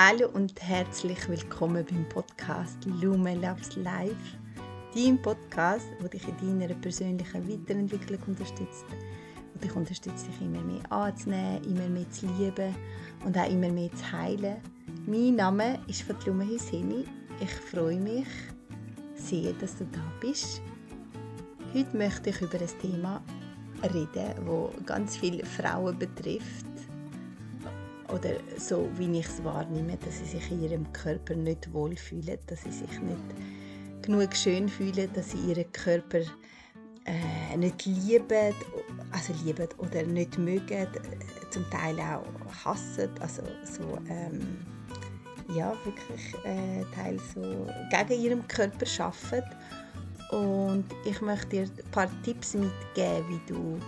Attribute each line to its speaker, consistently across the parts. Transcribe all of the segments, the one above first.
Speaker 1: Hallo und herzlich willkommen beim Podcast Lume Loves Life, dein Podcast, wo dich in deiner persönlichen Weiterentwicklung unterstützt, wo dich unterstützt, dich immer mehr anzunehmen, immer mehr zu lieben und auch immer mehr zu heilen. Mein Name ist Fatlume Hüseni. Ich freue mich sehr, dass du da bist. Heute möchte ich über ein Thema reden, das ganz viele Frauen betrifft oder so, wie ich es wahrnehme, dass sie sich in ihrem Körper nicht wohlfühlen, dass sie sich nicht genug schön fühlen, dass sie ihren Körper äh, nicht lieben, also lieben oder nicht mögen, zum Teil auch hassen, also so ähm, ja wirklich äh, Teil so gegen ihrem Körper schaffen und ich möchte dir ein paar Tipps mitgeben, wie du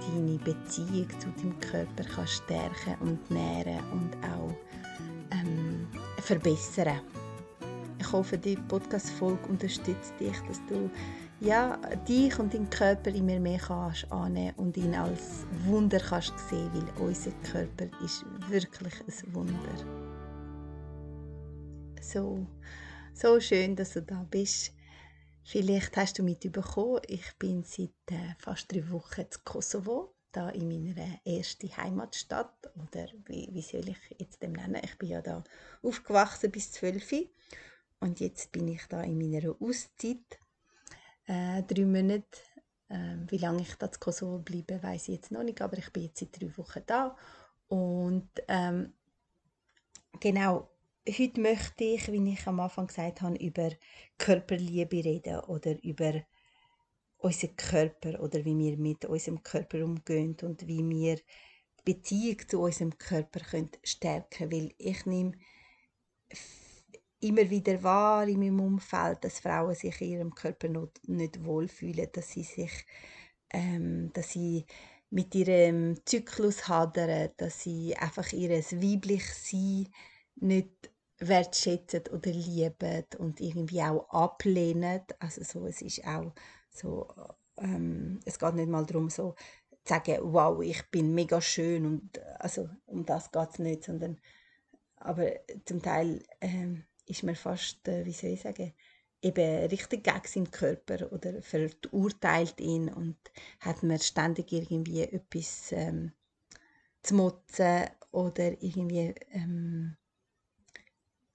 Speaker 1: deine Beziehung zu deinem Körper kannst stärken und nähren und auch ähm, verbessern. Ich hoffe, die Podcast-Folge unterstützt dich, dass du ja, dich und deinen Körper immer mehr kannst annehmen und ihn als Wunder kannst sehen, weil unser Körper ist wirklich ein Wunder. So, so schön, dass du da bist. Vielleicht hast du mitbekommen, ich bin seit äh, fast drei Wochen in Kosovo, da in meiner ersten Heimatstadt oder wie, wie soll ich jetzt dem nennen? Ich bin ja da aufgewachsen bis zwölf und jetzt bin ich da in meiner Auszeit äh, drei Monate. Äh, wie lange ich da in Kosovo bleibe, weiß ich jetzt noch nicht, aber ich bin jetzt seit drei Wochen da und ähm, genau heute möchte ich, wie ich am Anfang gesagt habe, über Körperliebe reden oder über unseren Körper oder wie wir mit unserem Körper umgehen und wie wir die Beziehung zu unserem Körper können stärken können. Weil ich nehme immer wieder wahr in meinem Umfeld, dass Frauen sich in ihrem Körper nicht, wohlfühlen, dass sie sich, ähm, dass sie mit ihrem Zyklus hadern, dass sie einfach ihr weibliches Sein nicht wertschätzen oder lieben und irgendwie auch ablehnen. Also so, es ist auch so, ähm, es geht nicht mal darum, so zu sagen, wow, ich bin mega schön und also um das geht es nicht, sondern aber zum Teil ähm, ist man fast, äh, wie soll ich sagen, eben richtig gegen seinen Körper oder verurteilt ihn und hat man ständig irgendwie etwas ähm, zu motzen oder irgendwie ähm,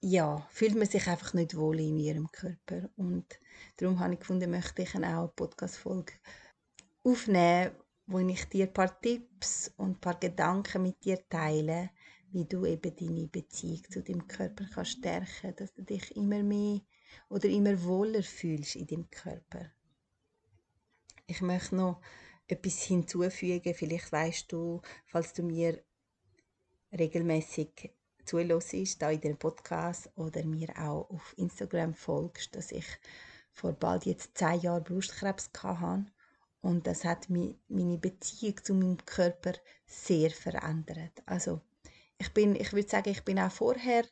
Speaker 1: ja, fühlt man sich einfach nicht wohl in ihrem Körper. Und darum habe ich gefunden, möchte ich auch eine Podcast-Folge aufnehmen, wo ich dir ein paar Tipps und ein paar Gedanken mit dir teile, wie du eben deine Beziehung zu deinem Körper kannst stärken, dass du dich immer mehr oder immer wohler fühlst in deinem Körper. Ich möchte noch etwas hinzufügen. Vielleicht weißt du, falls du mir regelmäßig zuhörst, da in dem Podcast oder mir auch auf Instagram folgst, dass ich vor bald jetzt zehn Jahren Brustkrebs hatte. Und das hat meine Beziehung zu meinem Körper sehr verändert. Also ich bin, ich würde sagen, ich bin auch vorher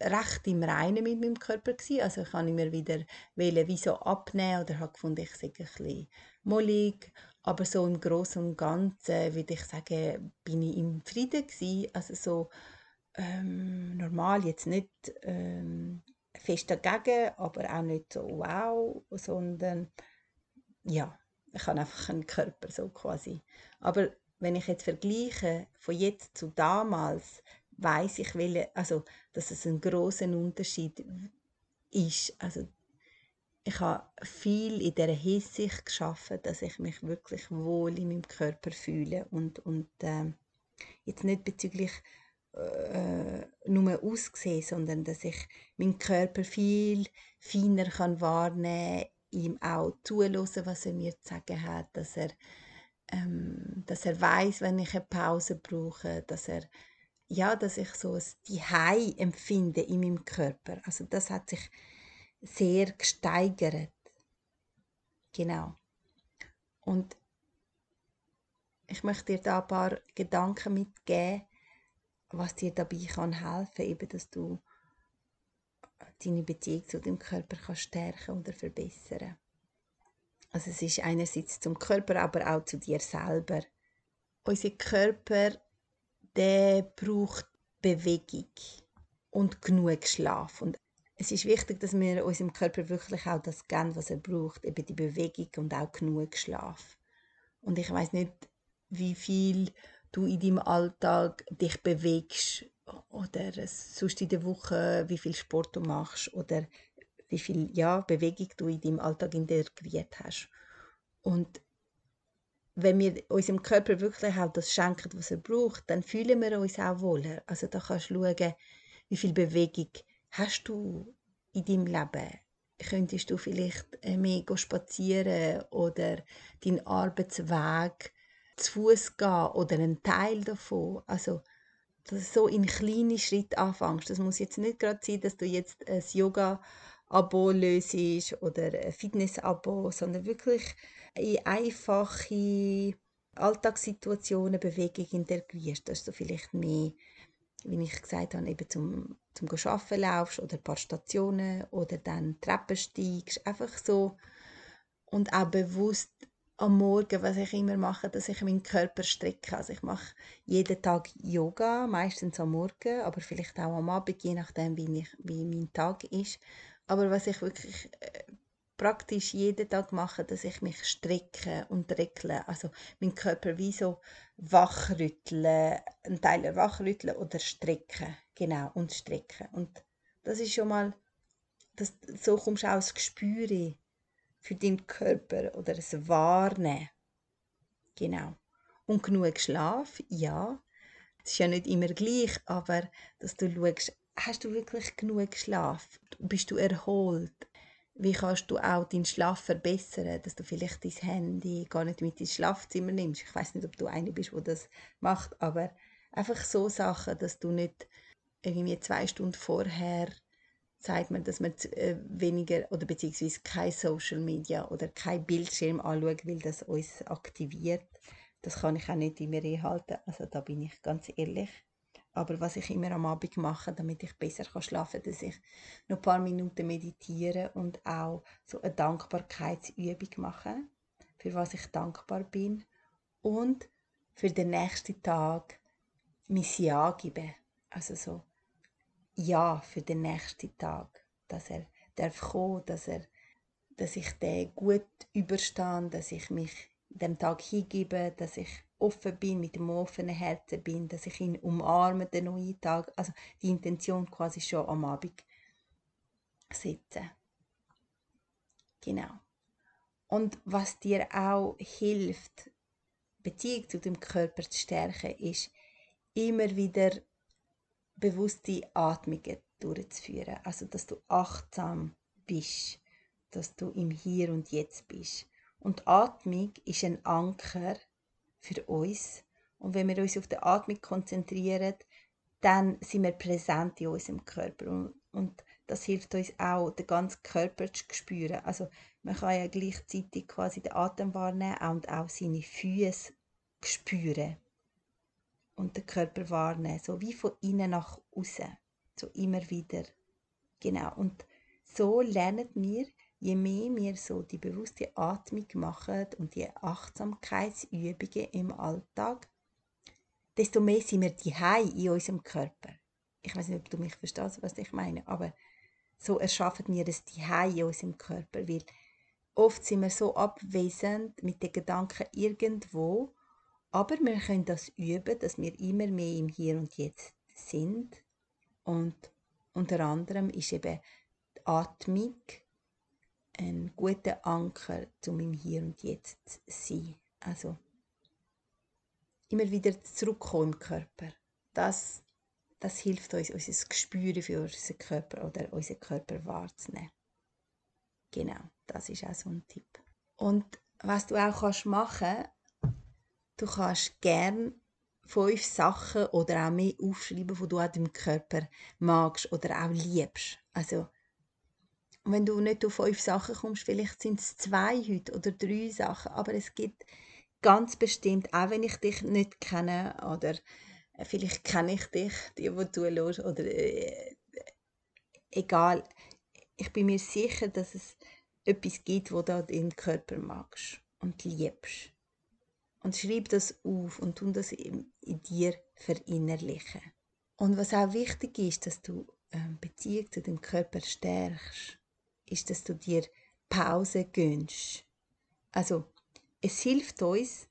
Speaker 1: recht im Reinen mit meinem Körper gewesen. Also ich habe immer wieder wählen, wie so abnehmen oder habe gefunden, ich sei ein bisschen mollig. Aber so im Großen und Ganzen würde ich sagen, bin ich im Frieden gewesen. Also so ähm, normal, jetzt nicht ähm, fest dagegen, aber auch nicht so wow, sondern ja, ich habe einfach einen Körper so quasi. Aber wenn ich jetzt vergleiche von jetzt zu damals, weiß ich, welche, also, dass es einen großen Unterschied ist. Also ich habe viel in der Hinsicht geschaffen, dass ich mich wirklich wohl in meinem Körper fühle und und äh, jetzt nicht bezüglich äh, nur aussehen, sondern dass ich meinen Körper viel feiner kann wahrnehmen kann, ihm auch zulassen, was er mir zu sagen hat, dass er, ähm, dass er weiß, wenn ich eine Pause brauche, dass er ja, dass ich so ein Hai empfinde in meinem Körper. Also das hat sich sehr gesteigert. Genau. Und ich möchte dir da ein paar Gedanken mitgeben, was dir dabei kann helfen, eben, dass du deine Beziehung zu dem Körper kannst stärken oder verbessern. Also es ist einerseits zum Körper, aber auch zu dir selber. Unser Körper, der braucht Bewegung. und genug Schlaf. Und es ist wichtig, dass wir unserem Körper wirklich auch das geben, was er braucht, eben die Bewegung und auch genug Schlaf. Und ich weiß nicht, wie viel du in deinem Alltag dich bewegst oder sonst in der Woche, wie viel Sport du machst oder wie viel ja, Bewegung du in deinem Alltag integriert hast. Und wenn wir unserem Körper wirklich auch das schenken, was er braucht, dann fühlen wir uns auch wohler. Also da kannst du schauen, wie viel Bewegung hast du in deinem Leben. Könntest du vielleicht äh, mehr spazieren oder deinen Arbeitsweg zu Fuß gehen oder einen Teil davon. Also dass du so in kleinen Schritten anfängst. Das muss jetzt nicht gerade sein, dass du jetzt ein Yoga-Abo löst oder ein Fitness-Abo, sondern wirklich in einfache Alltagssituationen Bewegung integrierst, dass du vielleicht mehr, wie ich gesagt habe, eben zum, zum Arbeiten laufst oder ein paar Stationen oder dann Treppen steigst, einfach so und auch bewusst am Morgen, was ich immer mache, dass ich meinen Körper strecke. Also ich mache jeden Tag Yoga, meistens am Morgen, aber vielleicht auch am Abend, je nachdem, wie, ich, wie mein Tag ist. Aber was ich wirklich äh, praktisch jeden Tag mache, dass ich mich strecke und reckle. Also meinen Körper wie so wachrütteln, einen Teil wachrütteln oder strecken. Genau, und strecken. Und das ist schon mal, das, so kommst du auch ins Gespür für deinen Körper oder es Wahrnehmen. Genau. Und genug Schlaf, ja. Es ist ja nicht immer gleich, aber dass du schaust, hast du wirklich genug Schlaf? Bist du erholt? Wie kannst du auch deinen Schlaf verbessern, dass du vielleicht dein Handy gar nicht mit ins Schlafzimmer nimmst? Ich weiß nicht, ob du eine bist, wo das macht, aber einfach so Sachen, dass du nicht irgendwie zwei Stunden vorher sagt man, dass man äh, weniger oder beziehungsweise kein Social Media oder kein Bildschirm anschaut, weil das uns aktiviert. Das kann ich auch nicht immer einhalten, also da bin ich ganz ehrlich. Aber was ich immer am Abend mache, damit ich besser schlafen kann, dass ich noch ein paar Minuten meditiere und auch so eine Dankbarkeitsübung mache, für was ich dankbar bin und für den nächsten Tag mein Ja gebe. Also so ja für den nächsten Tag, dass er darf kommen, dass er, dass ich den gut überstehe, dass ich mich dem Tag hingebe, dass ich offen bin, mit dem offenen Herzen bin, dass ich ihn umarme, den neuen Tag, also die Intention quasi schon am Abend setzen. Genau. Und was dir auch hilft, Beziehung zu dem Körper zu stärken, ist immer wieder bewusste Atmungen durchzuführen. Also, dass du achtsam bist, dass du im Hier und Jetzt bist. Und Atmung ist ein Anker für uns. Und wenn wir uns auf die Atmung konzentrieren, dann sind wir präsent in unserem Körper. Und, und das hilft uns auch, den ganzen Körper zu spüren. Also man kann ja gleichzeitig quasi den Atem wahrnehmen und auch seine Füße spüren und den Körper wahrnehmen, so wie von innen nach außen, so immer wieder. Genau. Und so lernen wir, je mehr wir so die bewusste Atmung machen und die Achtsamkeitsübungen im Alltag, desto mehr sind wir die in unserem Körper. Ich weiß nicht, ob du mich verstehst, was ich meine, aber so erschaffen wir das die in unserem Körper, weil oft sind wir so abwesend mit den Gedanken irgendwo aber wir können das üben, dass wir immer mehr im Hier und Jetzt sind. Und unter anderem ist eben die Atmung ein guter Anker, um im Hier und Jetzt zu sein. Also immer wieder zurückkommen im Körper. Das, das hilft uns, unser Gespür für unseren Körper oder unseren Körper wahrzunehmen. Genau, das ist auch so ein Tipp. Und was du auch kannst machen Du kannst gern fünf Sachen oder auch mehr aufschreiben, die du an deinem Körper magst oder auch liebst. Also, wenn du nicht auf fünf Sachen kommst, vielleicht sind es zwei heute oder drei Sachen, aber es gibt ganz bestimmt, auch wenn ich dich nicht kenne oder äh, vielleicht kenne ich dich, die, die du hörst, oder äh, egal, ich bin mir sicher, dass es etwas gibt, wo du deinen Körper magst und liebst und schreib das auf und tun das in, in dir verinnerlichen. Und was auch wichtig ist, dass du ähm, Beziehung zu dem Körper stärkst, ist, dass du dir Pause gönnst. Also, es hilft uns,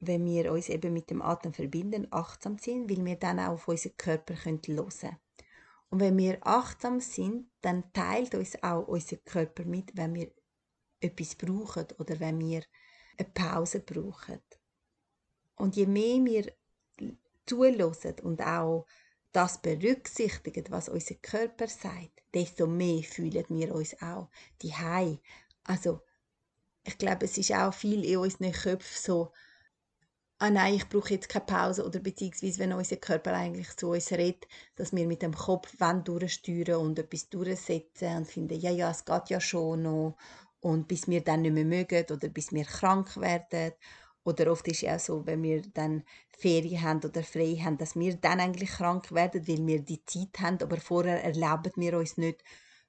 Speaker 1: wenn wir uns eben mit dem Atem verbinden, achtsam sind, weil wir dann auch auf unseren Körper hören können. Und wenn wir achtsam sind, dann teilt uns auch unser Körper mit, wenn wir etwas brauchen oder wenn wir eine Pause brauchen. Und je mehr wir zulassen und auch das berücksichtigen, was unser Körper sagt, desto mehr fühlen wir uns auch die Also ich glaube, es ist auch viel in unseren Köpfen so, ah nein, ich brauche jetzt keine Pause oder beziehungsweise wenn unser Körper eigentlich zu uns redet, dass wir mit dem Kopf durchsteuern und etwas durchsetzen und finden, ja, ja, es geht ja schon noch und bis wir dann nicht mehr mögen oder bis wir krank werden oder oft ist es auch so, wenn wir dann Ferien haben oder frei haben, dass wir dann eigentlich krank werden, weil wir die Zeit haben, aber vorher erlauben wir uns nicht,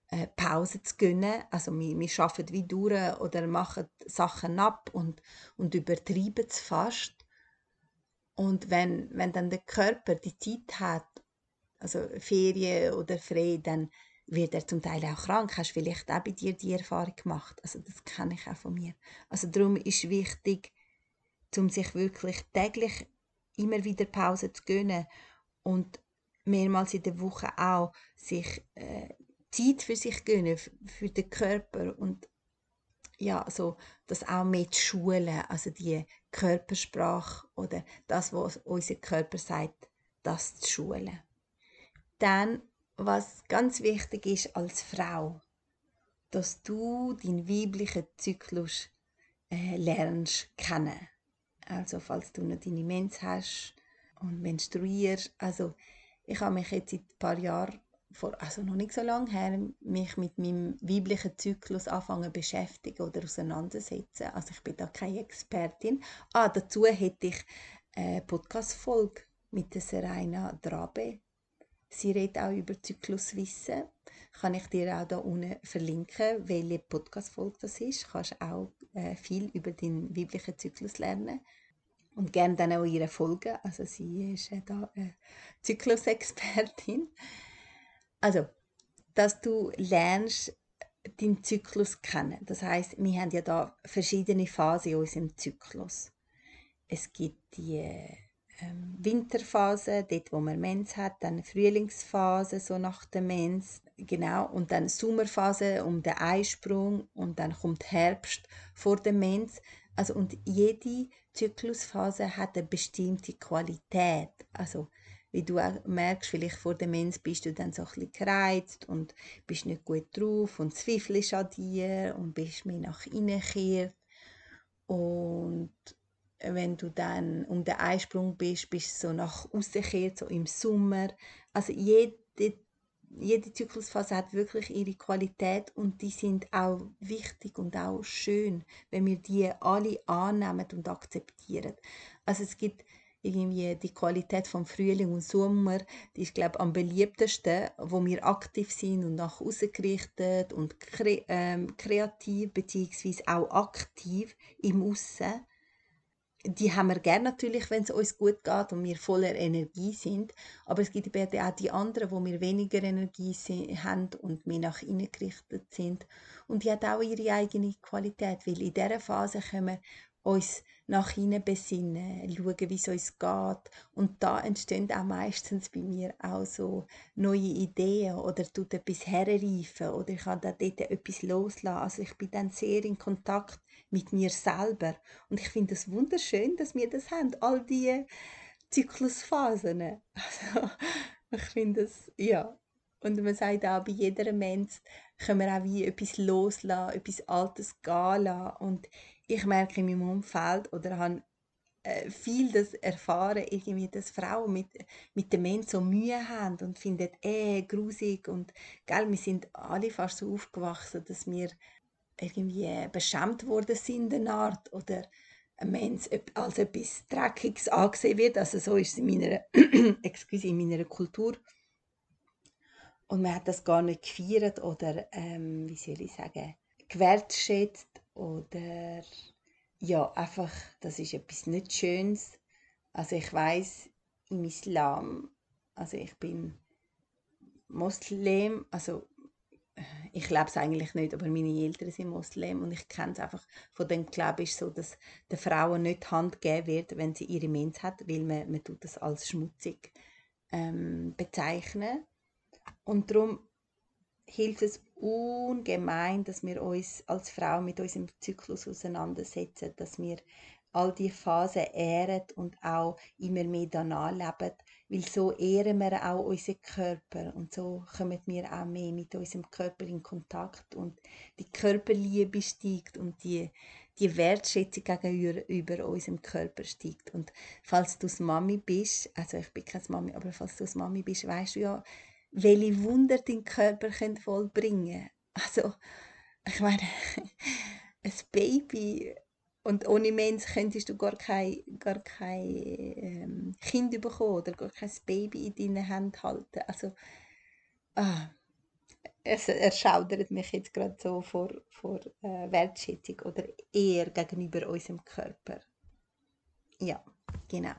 Speaker 1: äh, Pause zu gönnen. Also wir, wir arbeiten wie durch oder machen Sachen ab und, und übertreiben es fast. Und wenn, wenn dann der Körper die Zeit hat, also Ferien oder frei, dann wird er zum Teil auch krank. Hast vielleicht auch bei dir die Erfahrung gemacht? Also das kenne ich auch von mir. Also darum ist wichtig, um sich wirklich täglich immer wieder Pause zu gönnen und mehrmals in der Woche auch sich äh, Zeit für sich gönnen, für den Körper und ja, so das auch mit Schulen, also die Körpersprache oder das, was unser Körper sagt, das zu schulen. Dann, was ganz wichtig ist als Frau, dass du deinen weiblichen Zyklus äh, lernst kennen. Also falls du noch deine Mens hast und menstruierst. Also ich habe mich jetzt seit ein paar Jahren, vor, also noch nicht so lange her, mich mit meinem weiblichen Zyklus anfangen beschäftigen oder auseinandersetzen. Also ich bin da keine Expertin. Ah, dazu hätte ich eine Podcast-Folge mit der Serena Drabe. Sie redet auch über Zykluswissen. Kann ich dir auch da unten verlinken, welche Podcast-Folge das ist. Kannst auch äh, viel über den weiblichen Zyklus lernen und gerne dann auch ihre Folgen. Also sie ist äh, da eine Zyklusexpertin. Also, dass du lernst, deinen Zyklus kennen. Das heißt, wir haben ja da verschiedene Phasen in unserem Zyklus. Es gibt die ähm, Winterphase, dort wo man Mens hat, dann Frühlingsphase, so nach der Mens, genau, und dann Sommerphase um den Eisprung und dann kommt Herbst vor dem Mens. Also und jede Zyklusphase hat eine bestimmte Qualität. Also wie du auch merkst, vielleicht vor dem Mens bist du dann so ein bisschen gereizt und bist nicht gut drauf und zweifelst an dir und bist mehr nach innen gekehrt. Und wenn du dann um den Eisprung bist, bist du so nach außen gekehrt, so im Sommer. Also jede jede Zyklusphase hat wirklich ihre Qualität und die sind auch wichtig und auch schön, wenn wir die alle annehmen und akzeptieren. Also es gibt irgendwie die Qualität vom Frühling und Sommer, die ist glaube am beliebtesten, wo wir aktiv sind und nach außen gerichtet und kre ähm, kreativ beziehungsweise auch aktiv im Aussen die haben wir gerne natürlich, wenn es uns gut geht und wir voller Energie sind. Aber es gibt eben auch die anderen, wo wir weniger Energie haben und mehr nach innen gerichtet sind. Und die hat auch ihre eigene Qualität, weil in dieser Phase können wir uns nach innen besinnen, schauen, wie es uns geht. Und da entstehen auch meistens bei mir auch so neue Ideen oder tut etwas herreifen oder ich kann da dort etwas loslassen. Also ich bin dann sehr in Kontakt mit mir selber. Und ich finde es wunderschön, dass wir das haben, all diese Zyklusphasen. Also, ich finde es, ja. Und man sagt auch, bei jeder Mensch können wir auch wie etwas loslassen, etwas Altes gehen lassen. Und ich merke in meinem Umfeld oder habe äh, viel das erfahren, irgendwie, dass Frauen mit, mit dem Mensch so Mühe haben und finden, eh, grusig und, gell, wir sind alle fast so aufgewachsen, dass wir irgendwie beschämt worden sind in Art oder ein Mensch als etwas Dreckiges angesehen wird. Also so ist es in meiner, excuse, in meiner Kultur. Und man hat das gar nicht gefeiert oder, ähm, wie soll ich sagen, gewertschätzt oder ja, einfach, das ist etwas nicht Schönes. Also ich weiß im Islam, also ich bin Moslem, also ich lebe es eigentlich nicht, aber meine Eltern sind Moslem und ich kenne es einfach von dem Glauben ist so, dass der Frauen nicht die Hand geben wird, wenn sie ihre Mens hat, weil man, man tut das als schmutzig ähm, bezeichnen. Und darum hilft es ungemein, dass wir uns als Frau mit unserem Zyklus auseinandersetzen, dass wir all die Phasen ehren und auch immer mehr danach leben, weil so ehren wir auch unseren Körper und so kommen wir auch mehr mit unserem Körper in Kontakt und die Körperliebe steigt und die, die Wertschätzung gegenüber unserem Körper steigt. Und falls du Mami bist, also ich bin keine Mami, aber falls du Mami bist, weißt du ja, welche Wunder dein Körper vollbringen kann. Also, ich meine, ein Baby und ohne Mens könntest du gar kein, gar kein ähm, Kind bekommen oder gar kein Baby in deinen Händen halten. Also, ah, es erschaudert mich jetzt gerade so vor, vor äh, Wertschätzung oder eher gegenüber unserem Körper. Ja, genau.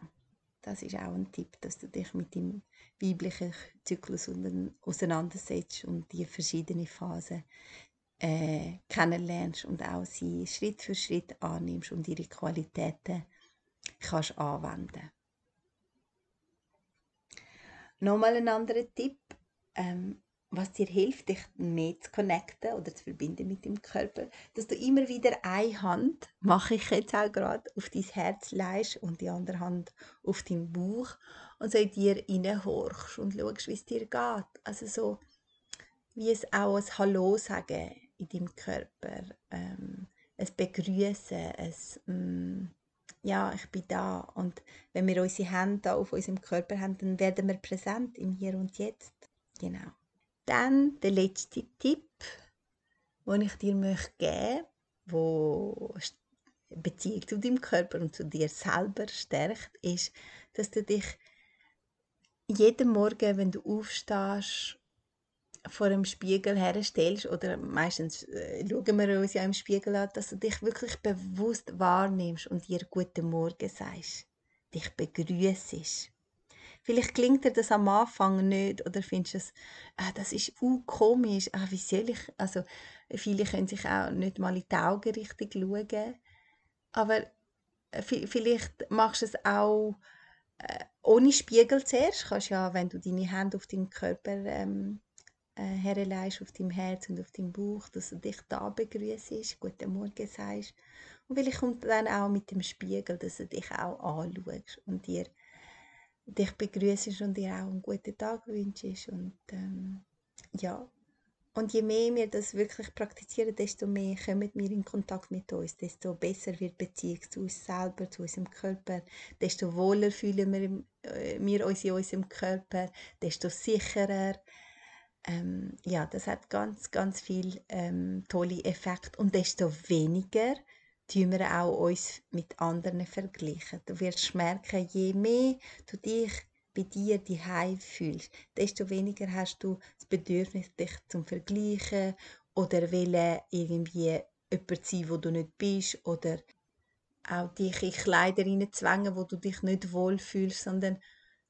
Speaker 1: Das ist auch ein Tipp, dass du dich mit dem weiblichen Zyklus auseinandersetzt und die verschiedenen Phasen äh, kennenlernst und auch sie Schritt für Schritt annimmst und ihre Qualitäten kannst anwenden. Nochmal ein anderer Tipp, ähm, was dir hilft, dich mehr zu connecten oder zu verbinden mit dem Körper, dass du immer wieder eine Hand, mache ich jetzt auch gerade, auf dein Herz leist und die andere Hand auf deinen Bauch und so in dir reinhorchst und schaust, wie es dir geht. Also so, wie es auch ein Hallo sagen in deinem Körper, ähm, ein Begrüßen, ein mm, ja, ich bin da. Und wenn wir unsere Hände auf unserem Körper haben, dann werden wir präsent im Hier und Jetzt. Genau. Dann der letzte Tipp, den ich dir möchte geben möchte, der Beziehung zu deinem Körper und zu dir selber stärkt, ist, dass du dich jeden Morgen, wenn du aufstehst, vor dem Spiegel herstellst, oder meistens äh, schauen wir uns ja im Spiegel an, dass du dich wirklich bewusst wahrnimmst und dir Guten Morgen sagst, dich begrüßest. Vielleicht klingt dir das am Anfang nicht oder findest du es, ah, das ist uh, komisch, ah, wie soll ich, also viele können sich auch nicht mal in die Augen richtig schauen, aber äh, vielleicht machst du es auch äh, ohne Spiegel zuerst, kannst ja, wenn du deine Hände auf deinen Körper ähm, äh, herleist, auf deinem Herz und auf deinem Bauch, dass du dich da begrüßt, guten Morgen sagst und vielleicht kommt dann auch mit dem Spiegel, dass du dich auch anschaust und dir dich begrüßt und dir auch einen guten Tag wünschst. Und ähm, ja, und je mehr wir das wirklich praktizieren, desto mehr kommen wir in Kontakt mit uns, desto besser wird die Beziehung zu uns selber, zu unserem Körper, desto wohler fühlen wir, äh, wir uns in unserem Körper, desto sicherer. Ähm, ja, das hat ganz, ganz viele ähm, tolle Effekte und desto weniger tun wir auch uns mit anderen vergleichen. Du wirst merken, je mehr du dich bei dir die fühlst, desto weniger hast du das Bedürfnis, dich zum Vergleichen oder wollen irgendwie jemand sein, wo du nicht bist oder auch dich in Kleider zwängen, wo du dich nicht wohl fühlst, sondern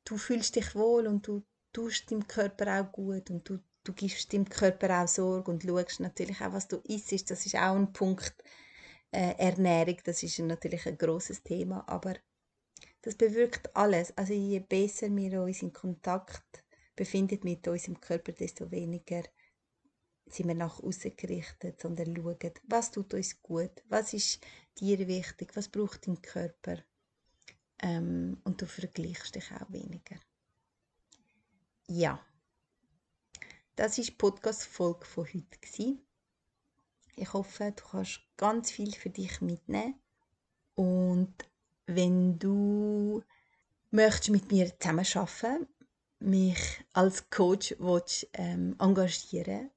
Speaker 1: du fühlst dich wohl und du tust deinem Körper auch gut und du, du gibst deinem Körper auch Sorge und schaust natürlich auch, was du isst. Das ist auch ein Punkt, äh, Ernährung, das ist natürlich ein großes Thema, aber das bewirkt alles. Also je besser wir uns in Kontakt befinden mit unserem Körper, desto weniger sind wir nach außen gerichtet, sondern schauen, was tut uns gut, was ist dir wichtig, was braucht dein Körper. Ähm, und du vergleichst dich auch weniger. Ja, das ist die Podcast-Folge von heute. Gewesen. Ich hoffe, du kannst ganz viel für dich mitnehmen. Und wenn du möchtest mit mir zusammenarbeiten, mich als Coach willst, ähm, engagieren,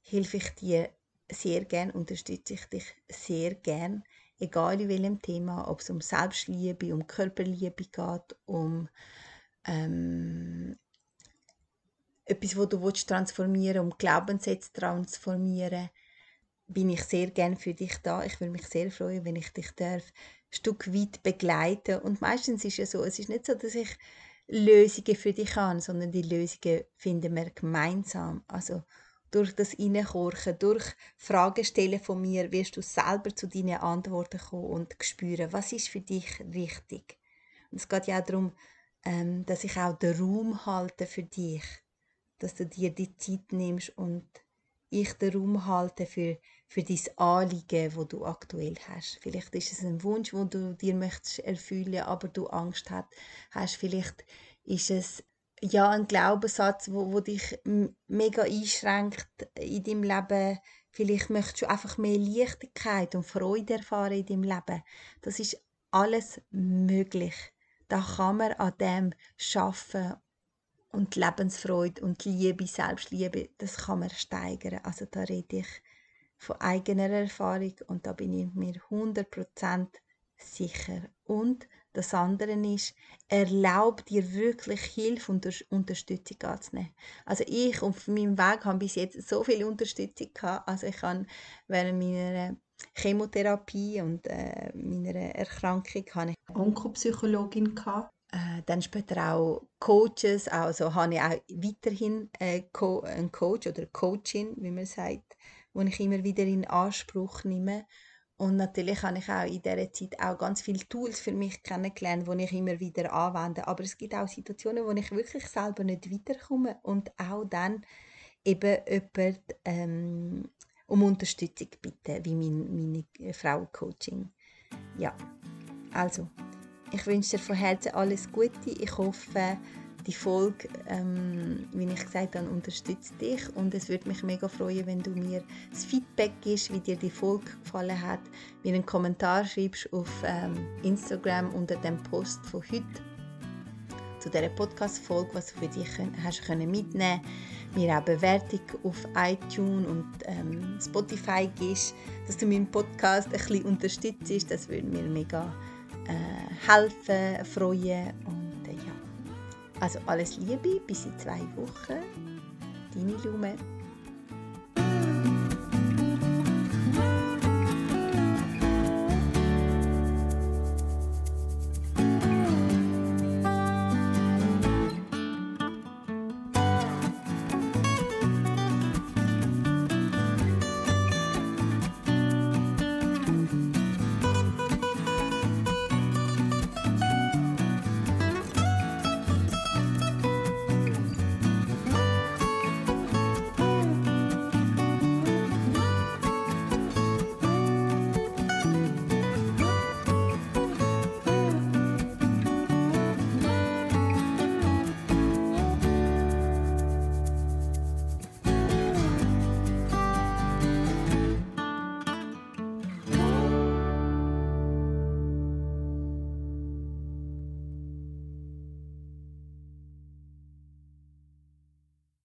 Speaker 1: helfe ich dir sehr gern, unterstütze ich dich sehr gern, egal in welchem Thema, ob es um Selbstliebe, um Körperliebe geht, um ähm, etwas, wo du willst transformieren, um Glaubenssätze transformieren bin ich sehr gern für dich da. Ich würde mich sehr freuen, wenn ich dich darf ein Stück weit begleiten. Und meistens ist es so, es ist nicht so, dass ich Lösungen für dich an, sondern die Lösungen finden wir gemeinsam. Also durch das Innenkorchen, durch Fragen stellen von mir, wirst du selber zu deinen Antworten kommen und spüren, was ist für dich richtig. Und es geht ja auch darum, ähm, dass ich auch den Raum halte für dich, dass du dir die Zeit nimmst und ich den Raum halte für, für dein Anliegen, wo du aktuell hast. Vielleicht ist es ein Wunsch, wo du dir möchtest erfüllen, aber du Angst hast. Vielleicht ist es ja ein Glaubenssatz, wo, wo dich mega einschränkt in deinem Leben. Vielleicht möchtest du einfach mehr Leichtigkeit und Freude erfahren in deinem Leben. Das ist alles möglich. Da kann man an dem schaffen und die Lebensfreude und die Liebe, Selbstliebe, das kann man steigern. Also da rede ich von eigener Erfahrung und da bin ich mir 100% sicher. Und das andere ist, erlaub dir wirklich Hilfe und Unterstützung anzunehmen. Also ich auf meinem Weg habe bis jetzt so viel Unterstützung gehabt. Also ich habe während meiner Chemotherapie und äh, meiner Erkrankung eine Onkopsychologin gehabt äh, dann später auch Coaches, also habe ich auch weiterhin äh, Co einen Coach oder Coachin, wie man sagt, wo ich immer wieder in Anspruch nehme. Und natürlich habe ich auch in dieser Zeit auch ganz viele Tools für mich kennengelernt, die ich immer wieder anwende. Aber es gibt auch Situationen, wo ich wirklich selber nicht weiterkomme und auch dann eben jemand ähm, um Unterstützung bitte, wie mein, meine Frauencoaching. Ja, also ich wünsche dir von Herzen alles Gute. Ich hoffe, die Folge, ähm, wie ich gesagt habe, unterstützt dich. Und es würde mich mega freuen, wenn du mir das Feedback gibst, wie dir die Folge gefallen hat, mir einen Kommentar schreibst auf ähm, Instagram unter dem Post von heute zu dieser Podcast-Folge, was du für dich hast können mitnehmen. Mir auch Bewertung auf iTunes und ähm, Spotify gibst, dass du meinen Podcast ein bisschen unterstützt, das würde mir mega äh, helfen, freuen und äh, ja. Also alles Liebe, bis in zwei Wochen. Deine Lume.